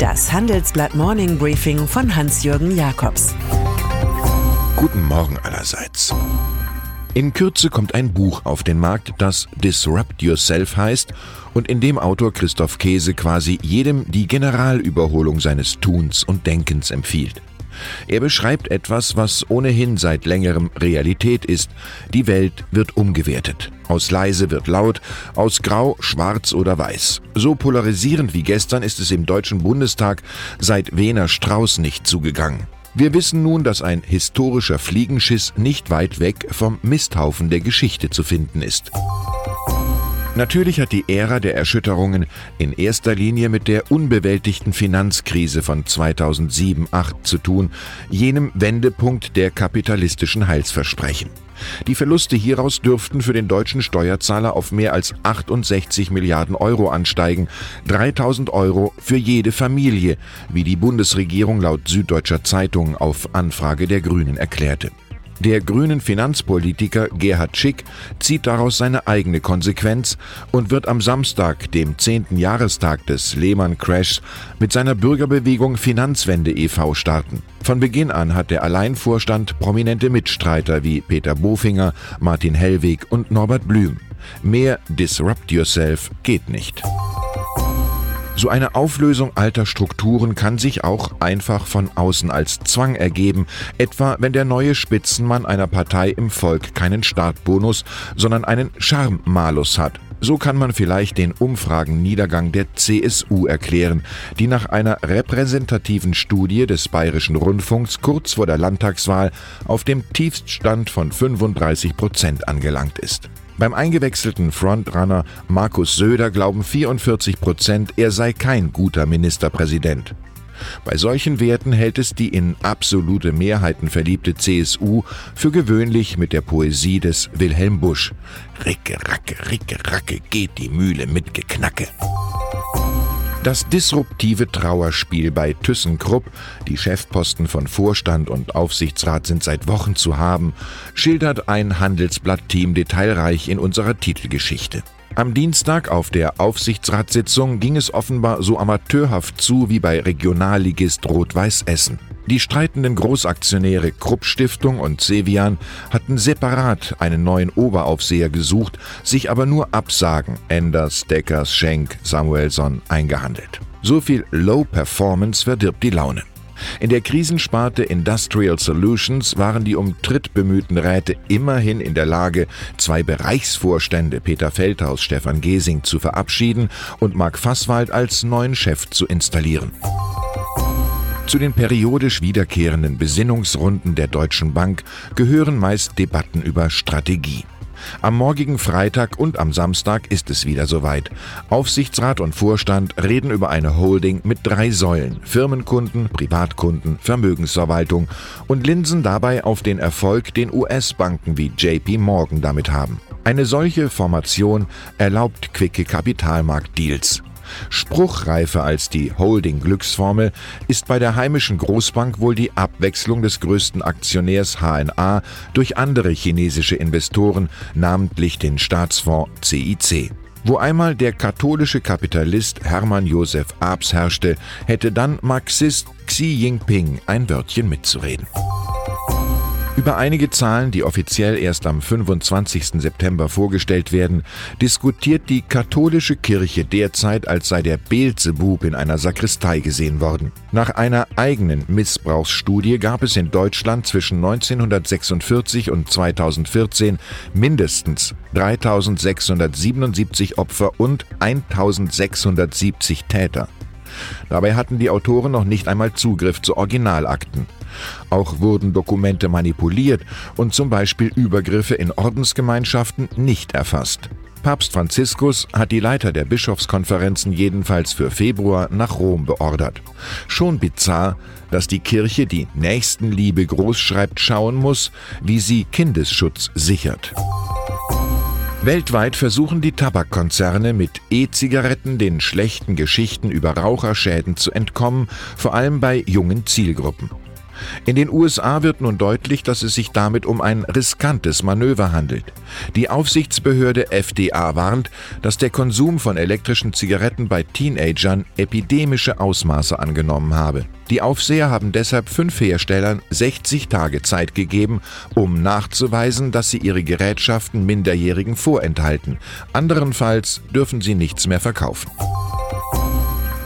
Das Handelsblatt Morning Briefing von Hans-Jürgen Jakobs. Guten Morgen allerseits. In Kürze kommt ein Buch auf den Markt, das Disrupt Yourself heißt und in dem Autor Christoph Käse quasi jedem die Generalüberholung seines Tuns und Denkens empfiehlt. Er beschreibt etwas, was ohnehin seit längerem Realität ist. Die Welt wird umgewertet. Aus leise wird laut, aus grau, schwarz oder weiß. So polarisierend wie gestern ist es im Deutschen Bundestag seit Wiener Strauß nicht zugegangen. Wir wissen nun, dass ein historischer Fliegenschiss nicht weit weg vom Misthaufen der Geschichte zu finden ist. Natürlich hat die Ära der Erschütterungen in erster Linie mit der unbewältigten Finanzkrise von 2007-8 zu tun, jenem Wendepunkt der kapitalistischen Heilsversprechen. Die Verluste hieraus dürften für den deutschen Steuerzahler auf mehr als 68 Milliarden Euro ansteigen, 3000 Euro für jede Familie, wie die Bundesregierung laut Süddeutscher Zeitung auf Anfrage der Grünen erklärte. Der grünen Finanzpolitiker Gerhard Schick zieht daraus seine eigene Konsequenz und wird am Samstag, dem 10. Jahrestag des Lehman-Crashs, mit seiner Bürgerbewegung Finanzwende e.V. starten. Von Beginn an hat der Alleinvorstand prominente Mitstreiter wie Peter Bofinger, Martin Hellweg und Norbert Blüm. Mehr Disrupt Yourself geht nicht. So eine Auflösung alter Strukturen kann sich auch einfach von außen als Zwang ergeben, etwa wenn der neue Spitzenmann einer Partei im Volk keinen Startbonus, sondern einen Charmmalus hat. So kann man vielleicht den Umfragenniedergang der CSU erklären, die nach einer repräsentativen Studie des Bayerischen Rundfunks kurz vor der Landtagswahl auf dem Tiefststand von 35 Prozent angelangt ist. Beim eingewechselten Frontrunner Markus Söder glauben 44 Prozent, er sei kein guter Ministerpräsident. Bei solchen Werten hält es die in absolute Mehrheiten verliebte CSU für gewöhnlich mit der Poesie des Wilhelm Busch. Ricke, racke, ricke, racke, geht die Mühle mit Geknacke. Das disruptive Trauerspiel bei ThyssenKrupp, die Chefposten von Vorstand und Aufsichtsrat sind seit Wochen zu haben, schildert ein Handelsblatt-Team detailreich in unserer Titelgeschichte. Am Dienstag auf der Aufsichtsratssitzung ging es offenbar so amateurhaft zu wie bei Regionalligist Rot-Weiß Essen. Die streitenden Großaktionäre Krupp Stiftung und Cevian hatten separat einen neuen Oberaufseher gesucht, sich aber nur Absagen Enders, Deckers, Schenk, Samuelson eingehandelt. So viel Low Performance verdirbt die Laune. In der Krisensparte Industrial Solutions waren die um Tritt bemühten Räte immerhin in der Lage, zwei Bereichsvorstände Peter Feldhaus, Stefan Gesing zu verabschieden und Marc Fasswald als neuen Chef zu installieren. Zu den periodisch wiederkehrenden Besinnungsrunden der Deutschen Bank gehören meist Debatten über Strategie. Am morgigen Freitag und am Samstag ist es wieder soweit. Aufsichtsrat und Vorstand reden über eine Holding mit drei Säulen Firmenkunden, Privatkunden, Vermögensverwaltung und linsen dabei auf den Erfolg, den US-Banken wie JP Morgan damit haben. Eine solche Formation erlaubt quicke Kapitalmarktdeals. Spruchreifer als die Holding-Glücksformel ist bei der heimischen Großbank wohl die Abwechslung des größten Aktionärs HNA durch andere chinesische Investoren, namentlich den Staatsfonds CIC. Wo einmal der katholische Kapitalist Hermann Josef Abs herrschte, hätte dann Marxist Xi Jinping ein Wörtchen mitzureden. Über einige Zahlen, die offiziell erst am 25. September vorgestellt werden, diskutiert die katholische Kirche derzeit, als sei der Beelzebub in einer Sakristei gesehen worden. Nach einer eigenen Missbrauchsstudie gab es in Deutschland zwischen 1946 und 2014 mindestens 3677 Opfer und 1670 Täter. Dabei hatten die Autoren noch nicht einmal Zugriff zu Originalakten. Auch wurden Dokumente manipuliert und zum Beispiel Übergriffe in Ordensgemeinschaften nicht erfasst. Papst Franziskus hat die Leiter der Bischofskonferenzen jedenfalls für Februar nach Rom beordert. Schon bizarr, dass die Kirche die Nächstenliebe großschreibt schauen muss, wie sie Kindesschutz sichert. Weltweit versuchen die Tabakkonzerne mit E-Zigaretten den schlechten Geschichten über Raucherschäden zu entkommen, vor allem bei jungen Zielgruppen. In den USA wird nun deutlich, dass es sich damit um ein riskantes Manöver handelt. Die Aufsichtsbehörde FDA warnt, dass der Konsum von elektrischen Zigaretten bei Teenagern epidemische Ausmaße angenommen habe. Die Aufseher haben deshalb fünf Herstellern 60 Tage Zeit gegeben, um nachzuweisen, dass sie ihre Gerätschaften Minderjährigen vorenthalten. Anderenfalls dürfen sie nichts mehr verkaufen.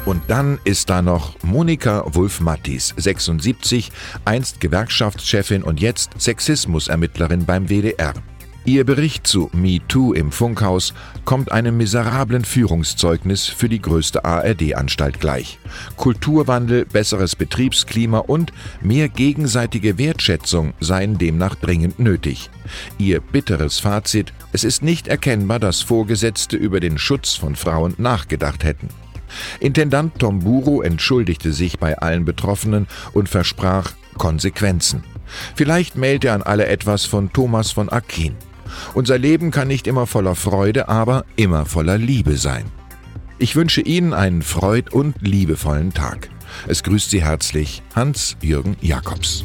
Und dann ist da noch Monika Wulf-Mattis, 76, einst Gewerkschaftschefin und jetzt Sexismusermittlerin beim WDR. Ihr Bericht zu MeToo im Funkhaus kommt einem miserablen Führungszeugnis für die größte ARD-Anstalt gleich. Kulturwandel, besseres Betriebsklima und mehr gegenseitige Wertschätzung seien demnach dringend nötig. Ihr bitteres Fazit, es ist nicht erkennbar, dass Vorgesetzte über den Schutz von Frauen nachgedacht hätten. Intendant Tomburo entschuldigte sich bei allen Betroffenen und versprach Konsequenzen. Vielleicht mählt er an alle etwas von Thomas von Aquin. Unser Leben kann nicht immer voller Freude, aber immer voller Liebe sein. Ich wünsche Ihnen einen freud- und liebevollen Tag. Es grüßt Sie herzlich Hans-Jürgen Jakobs.